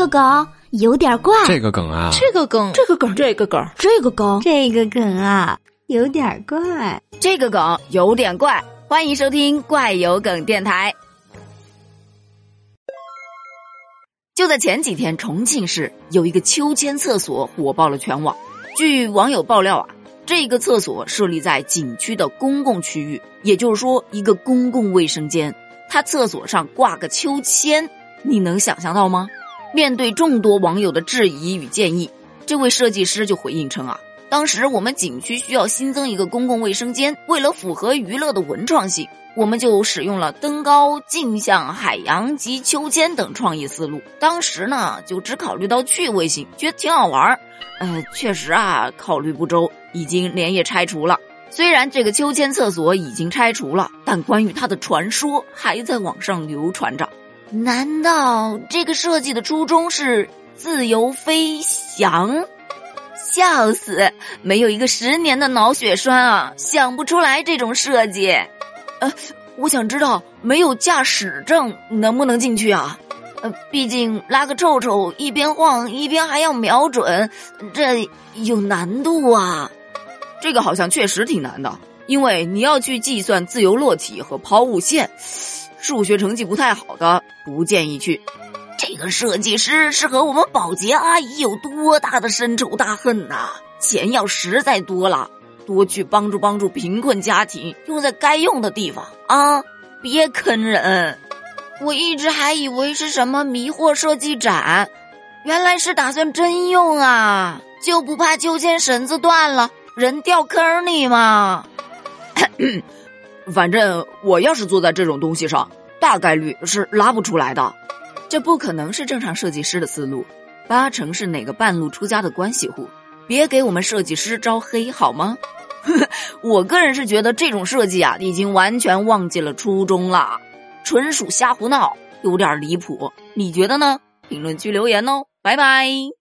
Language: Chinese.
个梗有点怪，这个梗啊，这个梗，这个梗，这个梗，这个梗，这个梗啊，有点怪，这个梗有点怪。欢迎收听怪有梗电台。就在前几天，重庆市有一个秋千厕所火爆了全网。据网友爆料啊，这个厕所设立在景区的公共区域，也就是说一个公共卫生间。它厕所上挂个秋千，你能想象到吗？面对众多网友的质疑与建议，这位设计师就回应称啊，当时我们景区需要新增一个公共卫生间，为了符合娱乐的文创性，我们就使用了登高、镜像、海洋及秋千等创意思路。当时呢，就只考虑到趣味性，觉得挺好玩儿。呃，确实啊，考虑不周，已经连夜拆除了。虽然这个秋千厕所已经拆除了，但关于它的传说还在网上流传着。难道这个设计的初衷是自由飞翔？笑死！没有一个十年的脑血栓啊，想不出来这种设计。呃，我想知道没有驾驶证能不能进去啊？呃，毕竟拉个臭臭，一边晃一边还要瞄准，这有难度啊。这个好像确实挺难的，因为你要去计算自由落体和抛物线，数学成绩不太好的不建议去。这个设计师是和我们保洁阿姨有多大的深仇大恨呐？钱要实在多了，多去帮助帮助贫困家庭，用在该用的地方啊！别坑人。我一直还以为是什么迷惑设计展，原来是打算真用啊！就不怕秋千绳子断了？人掉坑里吗？反正我要是坐在这种东西上，大概率是拉不出来的。这不可能是正常设计师的思路，八成是哪个半路出家的关系户。别给我们设计师招黑好吗？我个人是觉得这种设计啊，已经完全忘记了初衷了，纯属瞎胡闹，有点离谱。你觉得呢？评论区留言哦，拜拜。